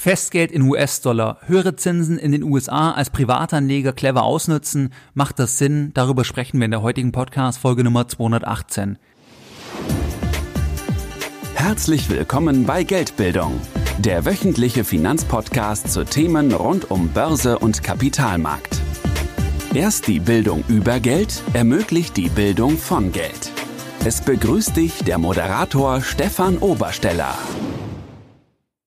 Festgeld in US-Dollar, höhere Zinsen in den USA als Privatanleger clever ausnutzen, macht das Sinn? Darüber sprechen wir in der heutigen Podcast-Folge Nummer 218. Herzlich willkommen bei Geldbildung, der wöchentliche Finanzpodcast zu Themen rund um Börse und Kapitalmarkt. Erst die Bildung über Geld ermöglicht die Bildung von Geld. Es begrüßt dich der Moderator Stefan Obersteller.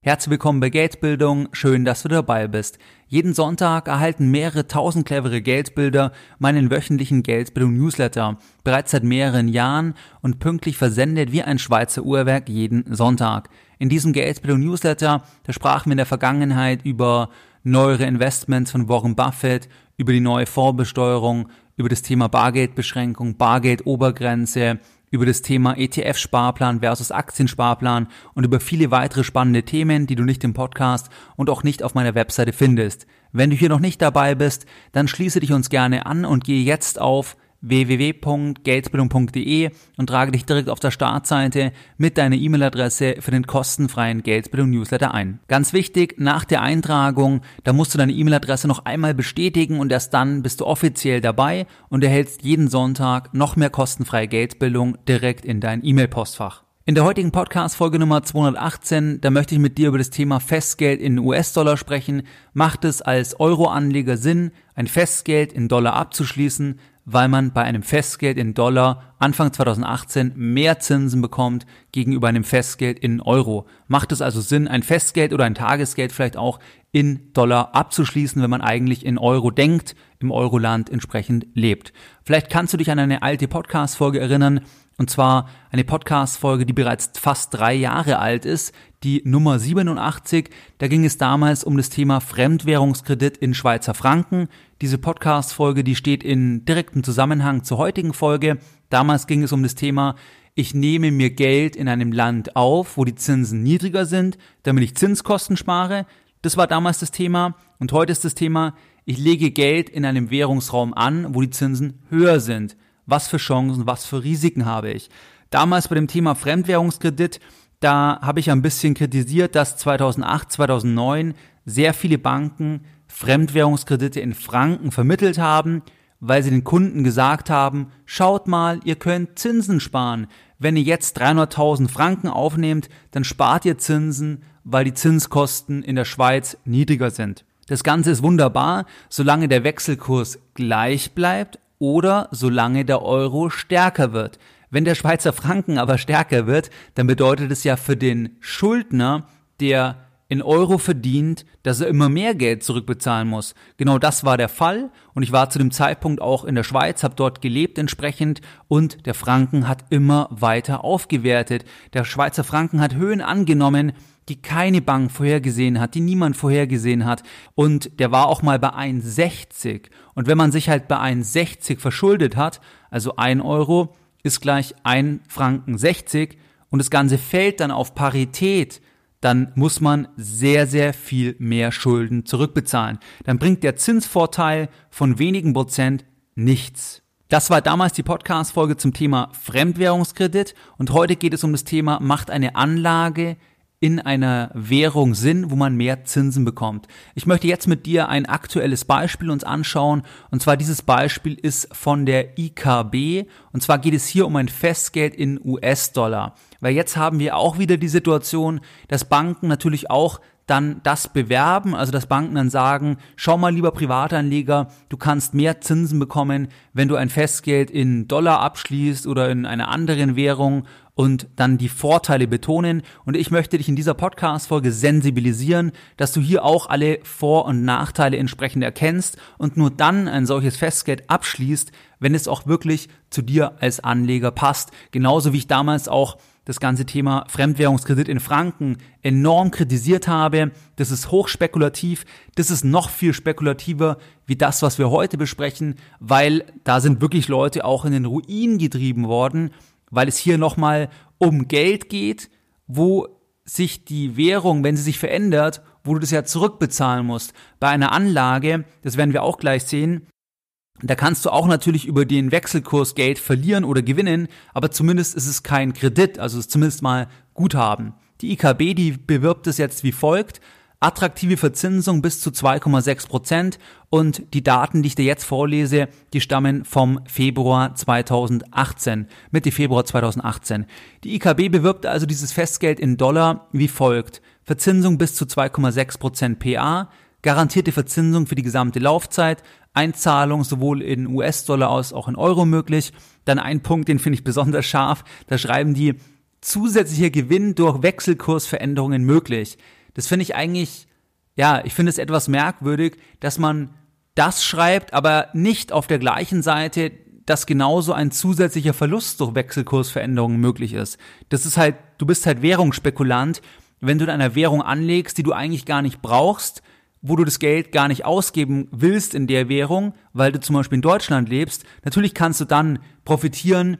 Herzlich willkommen bei Geldbildung, schön, dass du dabei bist. Jeden Sonntag erhalten mehrere tausend clevere Geldbilder meinen wöchentlichen Geldbildung-Newsletter, bereits seit mehreren Jahren und pünktlich versendet wie ein Schweizer Uhrwerk jeden Sonntag. In diesem Geldbildung-Newsletter, da sprachen wir in der Vergangenheit über neuere Investments von Warren Buffett, über die neue Vorbesteuerung, über das Thema Bargeldbeschränkung, Bargeldobergrenze, über das Thema ETF-Sparplan versus Aktiensparplan und über viele weitere spannende Themen, die du nicht im Podcast und auch nicht auf meiner Webseite findest. Wenn du hier noch nicht dabei bist, dann schließe dich uns gerne an und gehe jetzt auf www.geldbildung.de und trage dich direkt auf der Startseite mit deiner E-Mail-Adresse für den kostenfreien Geldbildung Newsletter ein. Ganz wichtig, nach der Eintragung, da musst du deine E-Mail-Adresse noch einmal bestätigen und erst dann bist du offiziell dabei und erhältst jeden Sonntag noch mehr kostenfreie Geldbildung direkt in dein E-Mail-Postfach. In der heutigen Podcast-Folge Nummer 218, da möchte ich mit dir über das Thema Festgeld in US-Dollar sprechen. Macht es als Euro-Anleger Sinn, ein Festgeld in Dollar abzuschließen? Weil man bei einem Festgeld in Dollar Anfang 2018 mehr Zinsen bekommt gegenüber einem Festgeld in Euro. Macht es also Sinn, ein Festgeld oder ein Tagesgeld vielleicht auch in Dollar abzuschließen, wenn man eigentlich in Euro denkt, im Euroland entsprechend lebt. Vielleicht kannst du dich an eine alte Podcast-Folge erinnern, und zwar eine Podcast-Folge, die bereits fast drei Jahre alt ist, die Nummer 87. Da ging es damals um das Thema Fremdwährungskredit in Schweizer Franken. Diese Podcast-Folge, die steht in direktem Zusammenhang zur heutigen Folge. Damals ging es um das Thema, ich nehme mir Geld in einem Land auf, wo die Zinsen niedriger sind, damit ich Zinskosten spare. Das war damals das Thema. Und heute ist das Thema, ich lege Geld in einem Währungsraum an, wo die Zinsen höher sind. Was für Chancen, was für Risiken habe ich? Damals bei dem Thema Fremdwährungskredit, da habe ich ein bisschen kritisiert, dass 2008, 2009 sehr viele Banken Fremdwährungskredite in Franken vermittelt haben, weil sie den Kunden gesagt haben, schaut mal, ihr könnt Zinsen sparen. Wenn ihr jetzt 300.000 Franken aufnehmt, dann spart ihr Zinsen, weil die Zinskosten in der Schweiz niedriger sind. Das Ganze ist wunderbar, solange der Wechselkurs gleich bleibt oder solange der Euro stärker wird. Wenn der Schweizer Franken aber stärker wird, dann bedeutet es ja für den Schuldner, der in Euro verdient, dass er immer mehr Geld zurückbezahlen muss. Genau das war der Fall und ich war zu dem Zeitpunkt auch in der Schweiz, habe dort gelebt entsprechend und der Franken hat immer weiter aufgewertet. Der Schweizer Franken hat Höhen angenommen, die keine Bank vorhergesehen hat, die niemand vorhergesehen hat. Und der war auch mal bei 1,60. Und wenn man sich halt bei 1,60 verschuldet hat, also 1 Euro ist gleich 1 Franken 60 und das Ganze fällt dann auf Parität, dann muss man sehr, sehr viel mehr Schulden zurückbezahlen. Dann bringt der Zinsvorteil von wenigen Prozent nichts. Das war damals die Podcast-Folge zum Thema Fremdwährungskredit und heute geht es um das Thema, macht eine Anlage in einer Währung sind, wo man mehr Zinsen bekommt. Ich möchte jetzt mit dir ein aktuelles Beispiel uns anschauen. Und zwar dieses Beispiel ist von der IKB. Und zwar geht es hier um ein Festgeld in US-Dollar. Weil jetzt haben wir auch wieder die Situation, dass Banken natürlich auch dann das bewerben, also dass Banken dann sagen, schau mal lieber Privatanleger, du kannst mehr Zinsen bekommen, wenn du ein Festgeld in Dollar abschließt oder in einer anderen Währung und dann die Vorteile betonen. Und ich möchte dich in dieser Podcast-Folge sensibilisieren, dass du hier auch alle Vor- und Nachteile entsprechend erkennst und nur dann ein solches Festgeld abschließt, wenn es auch wirklich zu dir als Anleger passt. Genauso wie ich damals auch das ganze Thema Fremdwährungskredit in Franken enorm kritisiert habe. Das ist hochspekulativ. Das ist noch viel spekulativer wie das, was wir heute besprechen, weil da sind wirklich Leute auch in den Ruin getrieben worden weil es hier nochmal um Geld geht, wo sich die Währung, wenn sie sich verändert, wo du das ja zurückbezahlen musst. Bei einer Anlage, das werden wir auch gleich sehen, da kannst du auch natürlich über den Wechselkurs Geld verlieren oder gewinnen, aber zumindest ist es kein Kredit, also ist zumindest mal Guthaben. Die IKB, die bewirbt es jetzt wie folgt. attraktive Verzinsung bis zu 2,6 Prozent und die Daten, die ich dir jetzt vorlese, die stammen vom Februar 2018, Mitte Februar 2018. Die IKB bewirbt also dieses Festgeld in Dollar wie folgt. Verzinsung bis zu 2,6 Prozent PA, garantierte Verzinsung für die gesamte Laufzeit, Einzahlung sowohl in US-Dollar als auch in Euro möglich. Dann ein Punkt, den finde ich besonders scharf, da schreiben die zusätzlicher Gewinn durch Wechselkursveränderungen möglich. Das finde ich eigentlich, ja, ich finde es etwas merkwürdig, dass man das schreibt, aber nicht auf der gleichen Seite, dass genauso ein zusätzlicher Verlust durch Wechselkursveränderungen möglich ist. Das ist halt, du bist halt Währungsspekulant, wenn du in einer Währung anlegst, die du eigentlich gar nicht brauchst, wo du das Geld gar nicht ausgeben willst in der Währung, weil du zum Beispiel in Deutschland lebst. Natürlich kannst du dann profitieren,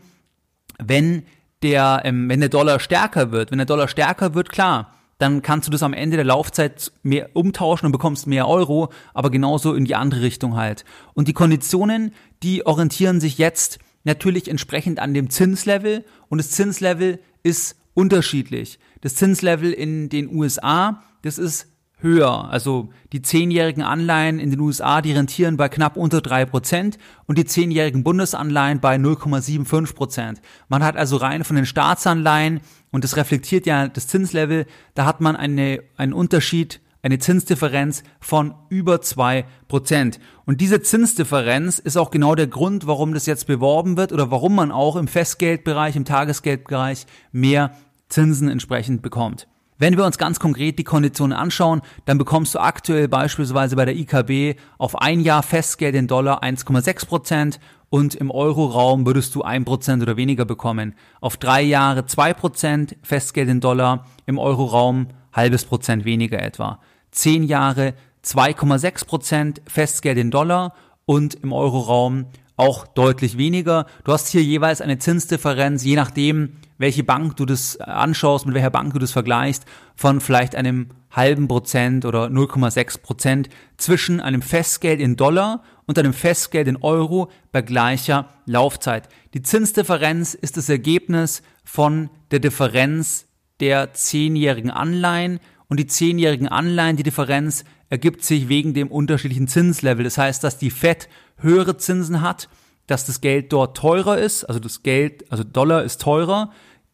wenn der, ähm, wenn der Dollar stärker wird. Wenn der Dollar stärker wird, klar, dann kannst du das am Ende der Laufzeit mehr umtauschen und bekommst mehr Euro, aber genauso in die andere Richtung halt. Und die Konditionen, die orientieren sich jetzt natürlich entsprechend an dem Zinslevel und das Zinslevel ist unterschiedlich. Das Zinslevel in den USA, das ist höher. Also die zehnjährigen Anleihen in den USA, die rentieren bei knapp unter drei Prozent und die zehnjährigen Bundesanleihen bei 0,75%. Prozent. Man hat also rein von den Staatsanleihen, und das reflektiert ja das Zinslevel, da hat man eine, einen Unterschied, eine Zinsdifferenz von über zwei Prozent. Und diese Zinsdifferenz ist auch genau der Grund, warum das jetzt beworben wird oder warum man auch im Festgeldbereich, im Tagesgeldbereich mehr Zinsen entsprechend bekommt. Wenn wir uns ganz konkret die Konditionen anschauen, dann bekommst du aktuell beispielsweise bei der IKB auf ein Jahr Festgeld in Dollar 1,6 Prozent und im Euroraum würdest du ein Prozent oder weniger bekommen. Auf drei Jahre zwei Prozent Festgeld in Dollar, im Euroraum halbes Prozent weniger etwa. Zehn Jahre 2,6 Prozent Festgeld in Dollar und im Euroraum auch deutlich weniger. Du hast hier jeweils eine Zinsdifferenz, je nachdem, welche Bank du das anschaust, mit welcher Bank du das vergleichst, von vielleicht einem halben Prozent oder 0,6 Prozent zwischen einem Festgeld in Dollar und einem Festgeld in Euro bei gleicher Laufzeit. Die Zinsdifferenz ist das Ergebnis von der Differenz der zehnjährigen Anleihen und die zehnjährigen Anleihen, die Differenz ergibt sich wegen dem unterschiedlichen Zinslevel. Das heißt, dass die Fed höhere Zinsen hat, dass das Geld dort teurer ist, also das Geld, also Dollar ist teurer,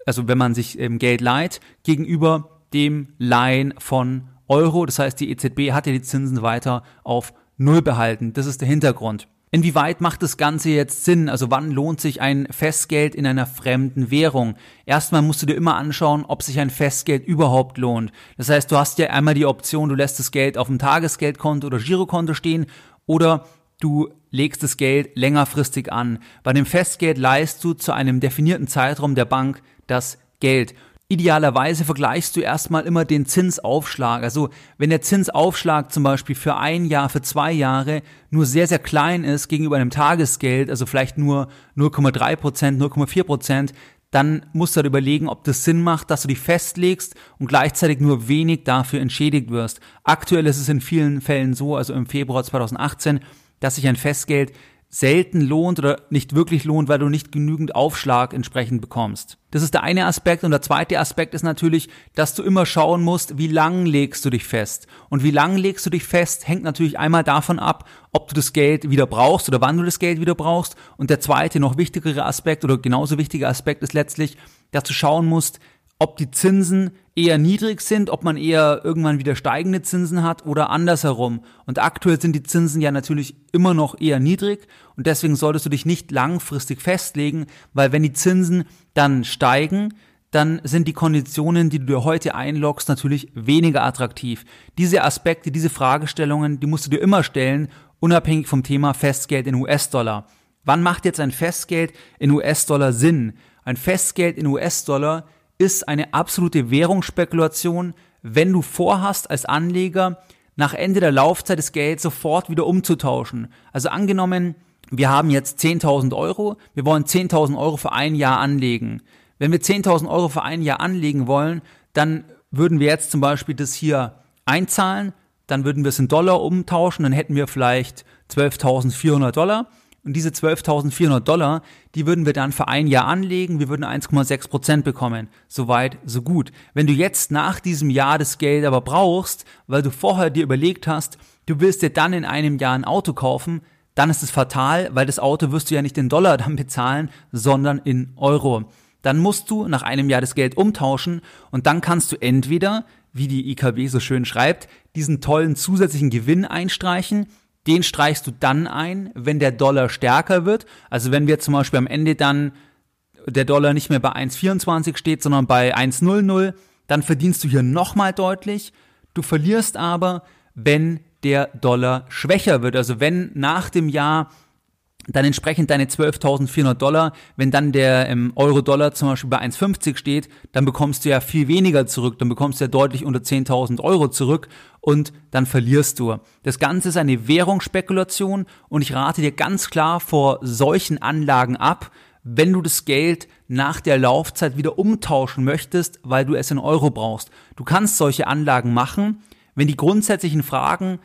also wenn man sich ähm, Geld leiht, gegenüber dem Leihen von Euro. Das heißt, die EZB hat ja die Zinsen weiter auf Null behalten. Das ist der Hintergrund. Inwieweit macht das Ganze jetzt Sinn? Also wann lohnt sich ein Festgeld in einer fremden Währung? Erstmal musst du dir immer anschauen, ob sich ein Festgeld überhaupt lohnt. Das heißt, du hast ja einmal die Option, du lässt das Geld auf dem Tagesgeldkonto oder Girokonto stehen oder du legst das Geld längerfristig an. Bei dem Festgeld leist du zu einem definierten Zeitraum der Bank das Geld. Idealerweise vergleichst du erstmal immer den Zinsaufschlag. Also wenn der Zinsaufschlag zum Beispiel für ein Jahr, für zwei Jahre nur sehr, sehr klein ist gegenüber einem Tagesgeld, also vielleicht nur 0,3 Prozent, 0,4 Prozent, dann musst du halt überlegen, ob das Sinn macht, dass du dich festlegst und gleichzeitig nur wenig dafür entschädigt wirst. Aktuell ist es in vielen Fällen so, also im Februar 2018, dass sich ein Festgeld selten lohnt oder nicht wirklich lohnt, weil du nicht genügend Aufschlag entsprechend bekommst. Das ist der eine Aspekt und der zweite Aspekt ist natürlich, dass du immer schauen musst, wie lang legst du dich fest. Und wie lang legst du dich fest, hängt natürlich einmal davon ab, ob du das Geld wieder brauchst oder wann du das Geld wieder brauchst. Und der zweite, noch wichtigere Aspekt oder genauso wichtige Aspekt ist letztlich, dass du schauen musst, ob die Zinsen eher niedrig sind, ob man eher irgendwann wieder steigende Zinsen hat oder andersherum. Und aktuell sind die Zinsen ja natürlich immer noch eher niedrig und deswegen solltest du dich nicht langfristig festlegen, weil wenn die Zinsen dann steigen, dann sind die Konditionen, die du dir heute einloggst, natürlich weniger attraktiv. Diese Aspekte, diese Fragestellungen, die musst du dir immer stellen, unabhängig vom Thema Festgeld in US-Dollar. Wann macht jetzt ein Festgeld in US-Dollar Sinn? Ein Festgeld in US-Dollar ist eine absolute Währungsspekulation, wenn du vorhast als Anleger nach Ende der Laufzeit des Gelds sofort wieder umzutauschen. Also angenommen, wir haben jetzt 10.000 Euro, wir wollen 10.000 Euro für ein Jahr anlegen. Wenn wir 10.000 Euro für ein Jahr anlegen wollen, dann würden wir jetzt zum Beispiel das hier einzahlen, dann würden wir es in Dollar umtauschen, dann hätten wir vielleicht 12.400 Dollar. Und diese 12.400 Dollar, die würden wir dann für ein Jahr anlegen. Wir würden 1,6 Prozent bekommen. Soweit, so gut. Wenn du jetzt nach diesem Jahr das Geld aber brauchst, weil du vorher dir überlegt hast, du willst dir dann in einem Jahr ein Auto kaufen, dann ist es fatal, weil das Auto wirst du ja nicht in Dollar dann bezahlen, sondern in Euro. Dann musst du nach einem Jahr das Geld umtauschen und dann kannst du entweder, wie die IKB so schön schreibt, diesen tollen zusätzlichen Gewinn einstreichen den streichst du dann ein, wenn der Dollar stärker wird. Also wenn wir zum Beispiel am Ende dann der Dollar nicht mehr bei 1,24 steht, sondern bei 1,00, dann verdienst du hier nochmal deutlich. Du verlierst aber, wenn der Dollar schwächer wird. Also wenn nach dem Jahr dann entsprechend deine 12.400 Dollar, wenn dann der ähm, Euro-Dollar zum Beispiel bei 1,50 steht, dann bekommst du ja viel weniger zurück, dann bekommst du ja deutlich unter 10.000 Euro zurück und dann verlierst du. Das Ganze ist eine Währungsspekulation und ich rate dir ganz klar vor solchen Anlagen ab, wenn du das Geld nach der Laufzeit wieder umtauschen möchtest, weil du es in Euro brauchst. Du kannst solche Anlagen machen, wenn die grundsätzlichen Fragen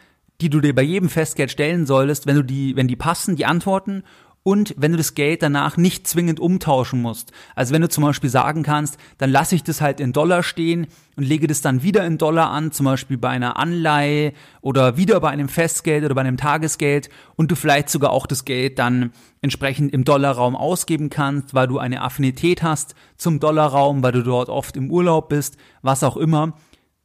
die du dir bei jedem Festgeld stellen solltest, wenn du die, wenn die passen, die Antworten und wenn du das Geld danach nicht zwingend umtauschen musst. Also wenn du zum Beispiel sagen kannst, dann lasse ich das halt in Dollar stehen und lege das dann wieder in Dollar an, zum Beispiel bei einer Anleihe oder wieder bei einem Festgeld oder bei einem Tagesgeld und du vielleicht sogar auch das Geld dann entsprechend im Dollarraum ausgeben kannst, weil du eine Affinität hast zum Dollarraum, weil du dort oft im Urlaub bist, was auch immer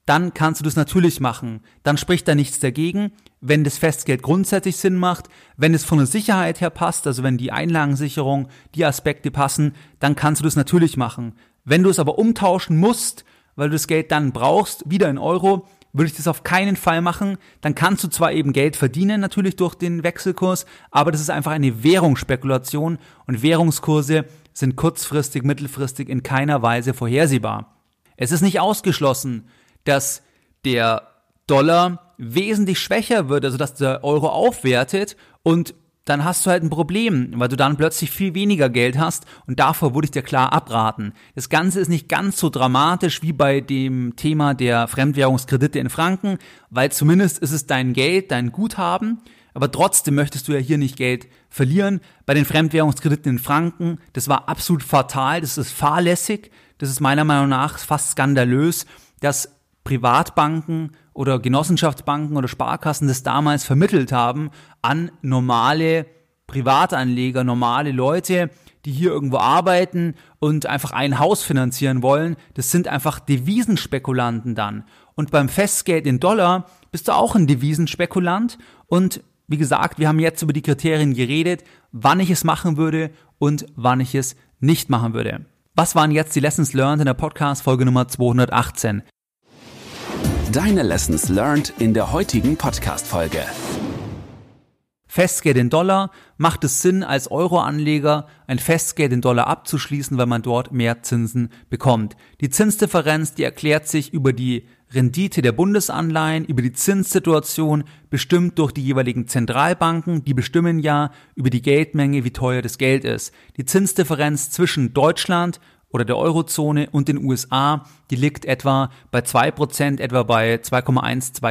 dann kannst du das natürlich machen. Dann spricht da nichts dagegen. Wenn das Festgeld grundsätzlich Sinn macht, wenn es von der Sicherheit her passt, also wenn die Einlagensicherung, die Aspekte passen, dann kannst du das natürlich machen. Wenn du es aber umtauschen musst, weil du das Geld dann brauchst, wieder in Euro, würde ich das auf keinen Fall machen. Dann kannst du zwar eben Geld verdienen, natürlich durch den Wechselkurs, aber das ist einfach eine Währungsspekulation und Währungskurse sind kurzfristig, mittelfristig in keiner Weise vorhersehbar. Es ist nicht ausgeschlossen, dass der Dollar wesentlich schwächer wird, also dass der Euro aufwertet und dann hast du halt ein Problem, weil du dann plötzlich viel weniger Geld hast und davor würde ich dir klar abraten. Das Ganze ist nicht ganz so dramatisch wie bei dem Thema der Fremdwährungskredite in Franken, weil zumindest ist es dein Geld, dein Guthaben, aber trotzdem möchtest du ja hier nicht Geld verlieren. Bei den Fremdwährungskrediten in Franken, das war absolut fatal, das ist fahrlässig, das ist meiner Meinung nach fast skandalös, dass Privatbanken oder Genossenschaftsbanken oder Sparkassen das damals vermittelt haben an normale Privatanleger, normale Leute, die hier irgendwo arbeiten und einfach ein Haus finanzieren wollen. Das sind einfach Devisenspekulanten dann. Und beim Festgeld in Dollar bist du auch ein Devisenspekulant. Und wie gesagt, wir haben jetzt über die Kriterien geredet, wann ich es machen würde und wann ich es nicht machen würde. Was waren jetzt die Lessons learned in der Podcast Folge Nummer 218? Deine Lessons learned in der heutigen Podcast-Folge. Festgeld in Dollar macht es Sinn, als Euro-Anleger ein Festgeld in Dollar abzuschließen, weil man dort mehr Zinsen bekommt. Die Zinsdifferenz, die erklärt sich über die Rendite der Bundesanleihen, über die Zinssituation, bestimmt durch die jeweiligen Zentralbanken, die bestimmen ja über die Geldmenge, wie teuer das Geld ist. Die Zinsdifferenz zwischen Deutschland oder der Eurozone und den USA, die liegt etwa bei 2%, etwa bei 2,1,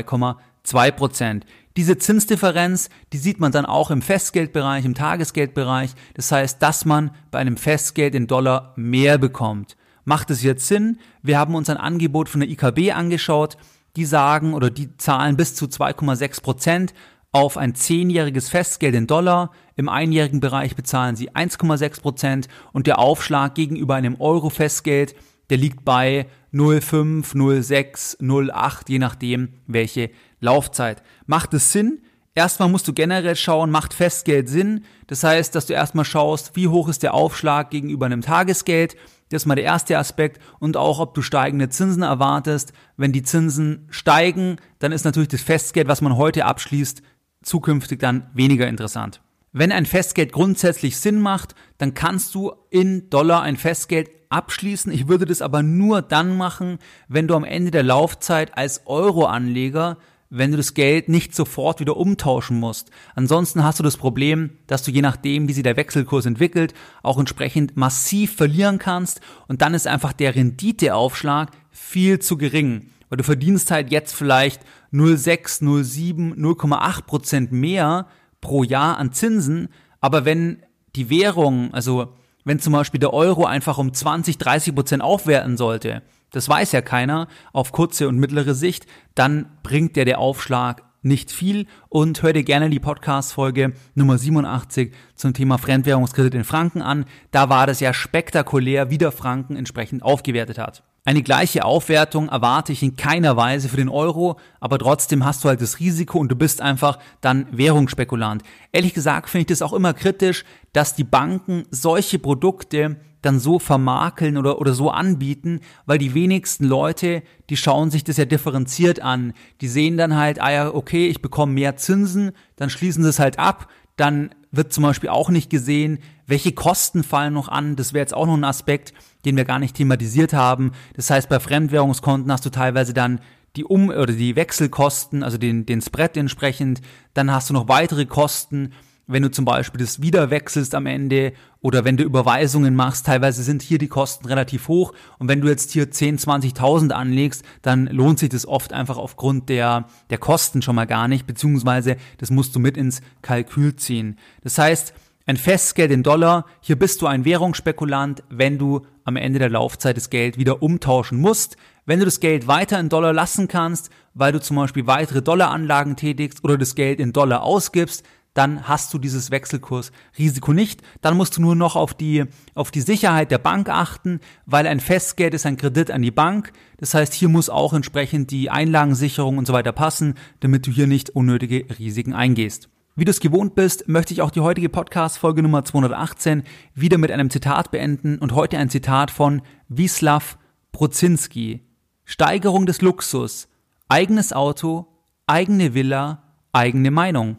2,2%. Diese Zinsdifferenz, die sieht man dann auch im Festgeldbereich, im Tagesgeldbereich. Das heißt, dass man bei einem Festgeld in Dollar mehr bekommt. Macht es jetzt Sinn? Wir haben uns ein Angebot von der IKB angeschaut. Die sagen oder die zahlen bis zu 2,6 Prozent auf ein zehnjähriges Festgeld in Dollar. Im einjährigen Bereich bezahlen sie 1,6 Prozent und der Aufschlag gegenüber einem Euro-Festgeld, der liegt bei 0,5, 0,6, 0,8, je nachdem, welche Laufzeit. Macht es Sinn? Erstmal musst du generell schauen, macht Festgeld Sinn? Das heißt, dass du erstmal schaust, wie hoch ist der Aufschlag gegenüber einem Tagesgeld? Das ist mal der erste Aspekt und auch, ob du steigende Zinsen erwartest. Wenn die Zinsen steigen, dann ist natürlich das Festgeld, was man heute abschließt, zukünftig dann weniger interessant. Wenn ein Festgeld grundsätzlich Sinn macht, dann kannst du in Dollar ein Festgeld abschließen. Ich würde das aber nur dann machen, wenn du am Ende der Laufzeit als Euro-Anleger, wenn du das Geld nicht sofort wieder umtauschen musst. Ansonsten hast du das Problem, dass du je nachdem, wie sich der Wechselkurs entwickelt, auch entsprechend massiv verlieren kannst und dann ist einfach der Renditeaufschlag viel zu gering. Weil du verdienst halt jetzt vielleicht 0,6, 0,7, 0,8 Prozent mehr pro Jahr an Zinsen, Aber wenn die Währung, also wenn zum Beispiel der Euro einfach um 20, 30 Prozent aufwerten sollte, das weiß ja keiner auf kurze und mittlere Sicht, dann bringt der der Aufschlag nicht viel und hör dir gerne die Podcast-Folge Nummer 87 zum Thema Fremdwährungskredit in Franken an. Da war das ja spektakulär, wie der Franken entsprechend aufgewertet hat. Eine gleiche Aufwertung erwarte ich in keiner Weise für den Euro, aber trotzdem hast du halt das Risiko und du bist einfach dann Währungsspekulant. Ehrlich gesagt finde ich das auch immer kritisch, dass die Banken solche Produkte dann so vermakeln oder, oder so anbieten, weil die wenigsten Leute, die schauen sich das ja differenziert an. Die sehen dann halt, ah ja, okay, ich bekomme mehr Zinsen, dann schließen sie es halt ab, dann wird zum Beispiel auch nicht gesehen, welche Kosten fallen noch an. Das wäre jetzt auch noch ein Aspekt, den wir gar nicht thematisiert haben. Das heißt, bei Fremdwährungskonten hast du teilweise dann die Um- oder die Wechselkosten, also den, den Spread entsprechend. Dann hast du noch weitere Kosten wenn du zum Beispiel das wieder wechselst am Ende oder wenn du Überweisungen machst, teilweise sind hier die Kosten relativ hoch und wenn du jetzt hier 10, 20.000 anlegst, dann lohnt sich das oft einfach aufgrund der, der Kosten schon mal gar nicht, beziehungsweise das musst du mit ins Kalkül ziehen. Das heißt, ein Festgeld in Dollar, hier bist du ein Währungsspekulant, wenn du am Ende der Laufzeit das Geld wieder umtauschen musst. Wenn du das Geld weiter in Dollar lassen kannst, weil du zum Beispiel weitere Dollaranlagen tätigst oder das Geld in Dollar ausgibst, dann hast du dieses Wechselkursrisiko nicht. Dann musst du nur noch auf die, auf die Sicherheit der Bank achten, weil ein Festgeld ist ein Kredit an die Bank. Das heißt, hier muss auch entsprechend die Einlagensicherung und so weiter passen, damit du hier nicht unnötige Risiken eingehst. Wie du es gewohnt bist, möchte ich auch die heutige Podcast-Folge Nummer 218 wieder mit einem Zitat beenden und heute ein Zitat von Wislav Brozinski. Steigerung des Luxus, eigenes Auto, eigene Villa, eigene Meinung.